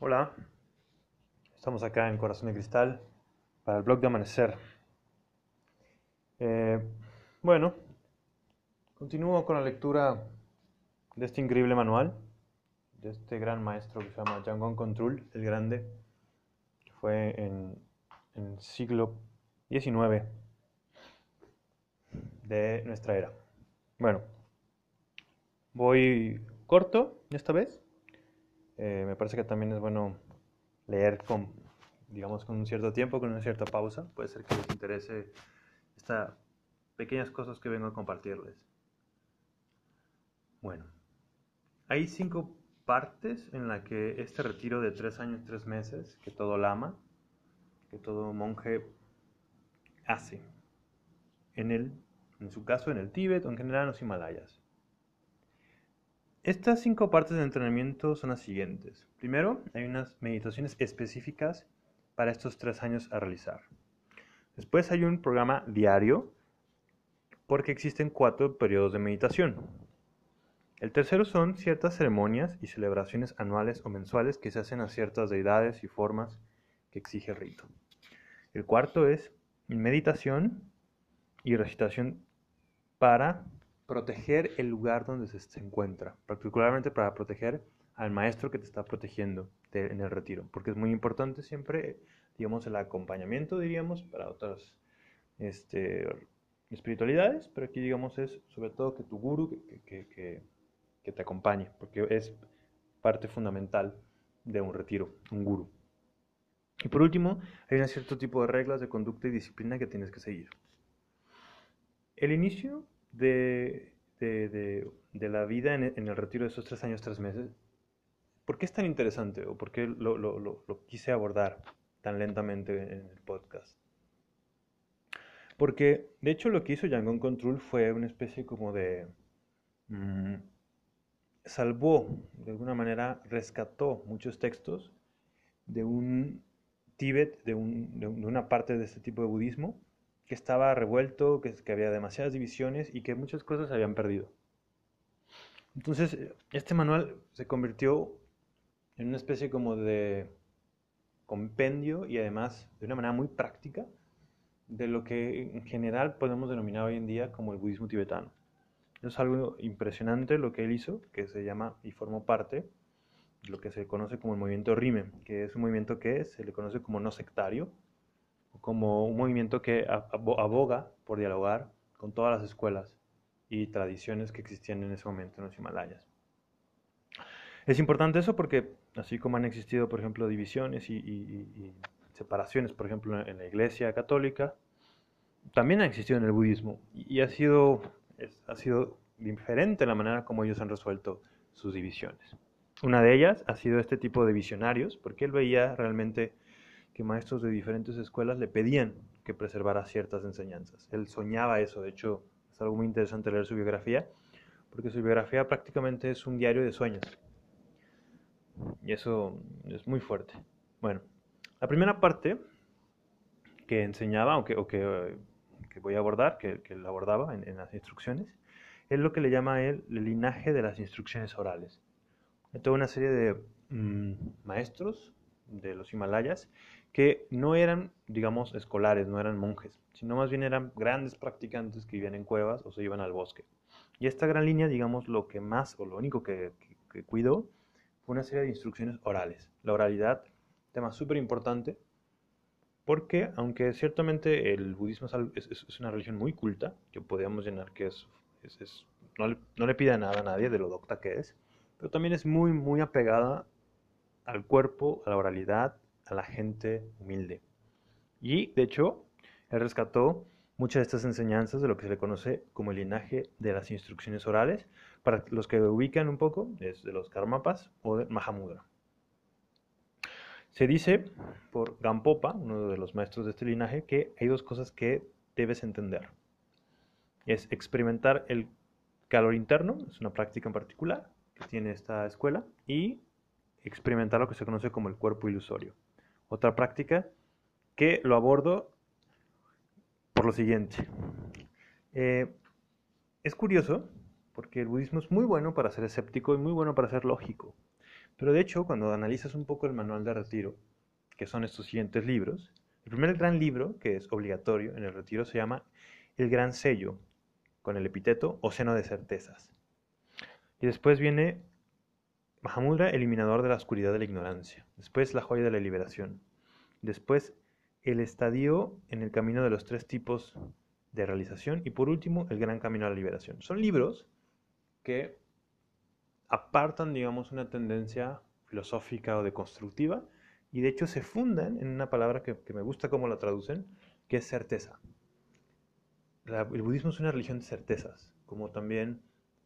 Hola, estamos acá en Corazón de Cristal para el blog de Amanecer. Eh, bueno, continúo con la lectura de este increíble manual, de este gran maestro que se llama Yangon Control, el Grande, que fue en, en el siglo XIX de nuestra era. Bueno, voy corto esta vez eh, me parece que también es bueno leer con, digamos, con un cierto tiempo, con una cierta pausa. Puede ser que les interese estas pequeñas cosas que vengo a compartirles. Bueno, hay cinco partes en las que este retiro de tres años, tres meses, que todo lama, que todo monje hace. En, el, en su caso, en el Tíbet o en general en los Himalayas. Estas cinco partes de entrenamiento son las siguientes. Primero, hay unas meditaciones específicas para estos tres años a realizar. Después hay un programa diario porque existen cuatro periodos de meditación. El tercero son ciertas ceremonias y celebraciones anuales o mensuales que se hacen a ciertas deidades y formas que exige el rito. El cuarto es meditación y recitación para proteger el lugar donde se, encuentra, particularmente para proteger al maestro que te está protegiendo en el retiro, porque es muy importante siempre, digamos, el acompañamiento, diríamos, para otras este, espiritualidades, pero aquí, digamos, es sobre todo que tu guru que, que, que te acompañe, porque es parte fundamental de un retiro, un guru. Y por último, hay un cierto tipo de reglas de conducta y disciplina que tienes que seguir. El inicio de, la vida en, el retiro de esos tres años, tres meses, ¿por qué es tan interesante o por qué lo, quise abordar tan lentamente en el podcast? Porque, de hecho, lo que hizo Yangon Control fue una especie como de... Mm, salvó, de alguna manera, rescató muchos textos de un Tíbet, de, de, una parte de este tipo de budismo, que estaba revuelto, que, que había demasiadas divisiones y que muchas cosas se habían perdido. Entonces, este manual se convirtió en una especie como de compendio y además de una manera muy práctica de lo que en general podemos denominar hoy en día como el budismo tibetano. Es algo impresionante lo que él hizo, que se llama y formó parte de lo que se conoce como el movimiento Rime, que es un movimiento que se le conoce como no sectario, como un movimiento que aboga por dialogar con todas las escuelas y tradiciones que existían en ese momento en los Himalayas. Es importante eso porque, así como han existido, por ejemplo, divisiones y, separaciones, por ejemplo, en la Iglesia Católica, también ha existido en el budismo y ha sido, ha sido diferente la manera como ellos han resuelto sus divisiones. Una de ellas ha sido este tipo de visionarios, porque él veía realmente que maestros de diferentes escuelas le pedían que preservara ciertas enseñanzas. Él soñaba eso, de hecho es algo muy interesante leer su biografía, porque su biografía prácticamente es un diario de sueños. Y eso es muy fuerte. Bueno, la primera parte que enseñaba, o que, que, voy a abordar, que, que él abordaba en, las instrucciones, es lo que le llama él el linaje de las instrucciones orales. Hay toda una serie de mm, maestros de los Himalayas que no eran, digamos, escolares, no eran monjes, sino más bien eran grandes practicantes que vivían en cuevas o se iban al bosque. Y esta gran línea, digamos, lo que más o lo único que, cuidó fue una serie de instrucciones orales. La oralidad, tema súper importante, porque aunque ciertamente el budismo es, una religión muy culta, que podríamos llenar que es, no, le, no, le, pide nada a nadie de lo docta que es, pero también es muy, muy apegada al cuerpo, a la oralidad, a la gente humilde. Y, de hecho, él rescató muchas de estas enseñanzas de lo que se le conoce como el linaje de las instrucciones orales, para los que ubican un poco, es de los Karmapas o de Mahamudra. Se dice por Gampopa, uno de los maestros de este linaje, que hay dos cosas que debes entender. Es experimentar el calor interno, es una práctica en particular que tiene esta escuela, y experimentar lo que se conoce como el cuerpo ilusorio. Otra práctica que lo abordo por lo siguiente. Eh, es curioso porque el budismo es muy bueno para ser escéptico y muy bueno para ser lógico, pero de hecho, cuando analizas un poco el manual de retiro, que son estos siguientes libros, el primer gran libro, que es obligatorio en el retiro, se llama El Gran Sello, con el epíteto Océano de Certezas. Y después viene Mahamudra, eliminador de la oscuridad de la ignorancia. Después La joya de la liberación. Después El estadio en el camino de los tres tipos de realización. Y por último, El gran camino a la liberación. Son libros que apartan, digamos, una tendencia filosófica o deconstructiva y de hecho se fundan en una palabra que, me gusta cómo la traducen, que es certeza. el budismo es una religión de certezas, como también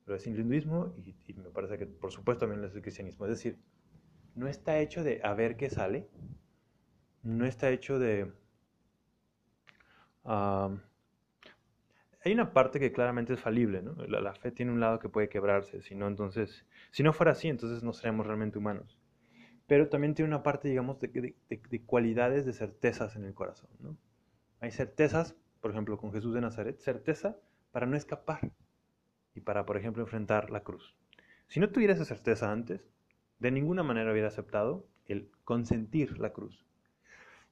lo es el hinduismo y, me parece que por supuesto también lo es el cristianismo. Es decir, no está hecho de a ver qué sale, no está hecho de... hay una parte que claramente es falible, ¿no? La, fe tiene un lado que puede quebrarse, si no, entonces, si no fuera así, entonces no seríamos realmente humanos. Pero también tiene una parte, digamos, de, de cualidades, de certezas en el corazón, ¿no? Hay certezas, por ejemplo, con Jesús de Nazaret, certeza para no escapar, y para, por ejemplo, enfrentar la cruz. Si no tuviera esa certeza antes, de ninguna manera hubiera aceptado el consentir la cruz.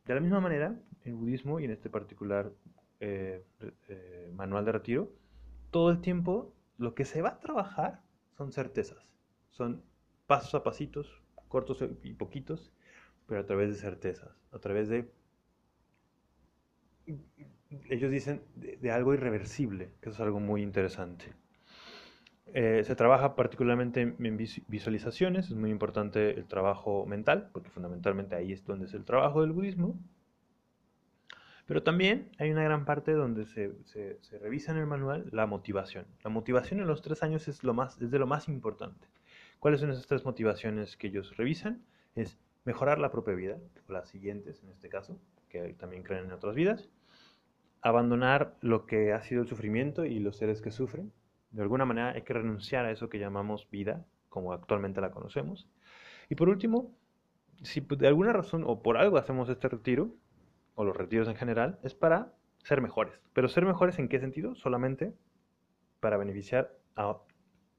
De la misma manera, el budismo y en este particular eh, eh, manual de retiro, todo el tiempo lo que se va a trabajar son certezas, son pasos a pasitos, cortos y poquitos, pero a través de certezas, a través de, ellos dicen, de algo irreversible, que es algo muy interesante. Eh, se trabaja particularmente en, visualizaciones, es muy importante el trabajo mental, porque fundamentalmente ahí es donde es el trabajo del budismo. Pero también hay una gran parte donde se, revisa en el manual la motivación. La motivación en los tres años es, lo más, es de lo más importante. ¿Cuáles son esas tres motivaciones que ellos revisan? Es mejorar la propia vida, o las siguientes en este caso, que también creen en otras vidas. Abandonar lo que ha sido el sufrimiento y los seres que sufren, de alguna manera hay que renunciar a eso que llamamos vida, como actualmente la conocemos. Y por último, si de alguna razón o por algo hacemos este retiro, o los retiros en general, es para ser mejores. Pero ser mejores en qué sentido? Solamente para beneficiar a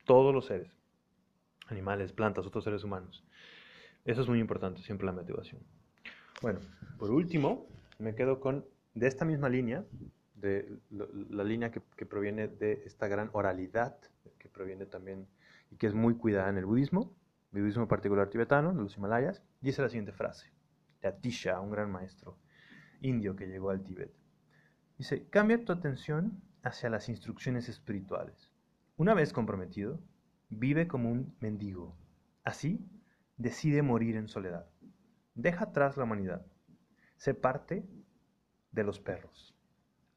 todos los seres, animales, plantas, otros seres humanos. Eso es muy importante, siempre la motivación. Bueno, por último, me quedo con, de esta misma línea, de la, línea que, proviene de esta gran oralidad, que proviene también y que es muy cuidada en el budismo, el budismo particular tibetano, de los Himalayas, dice la siguiente frase, de Atisha, un gran maestro indio que llegó al Tíbet. Dice, cambia tu atención hacia las instrucciones espirituales. Una vez comprometido, vive como un mendigo. Así, decide morir en soledad. Deja atrás la humanidad. Sé parte de los perros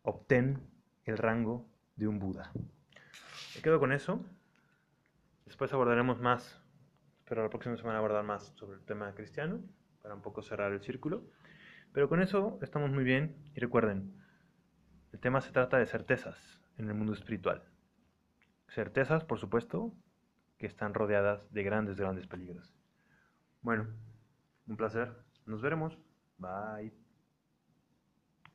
obtén el rango de un Buda. Me quedo con eso. Después abordaremos más, pero la próxima semana abordar más sobre el tema cristiano, para un poco cerrar el círculo. Pero con eso estamos muy bien y recuerden, el tema se trata de certezas en el mundo espiritual. Certezas, por supuesto, que están rodeadas de grandes, grandes peligros. Bueno, un placer. Nos veremos. Bye.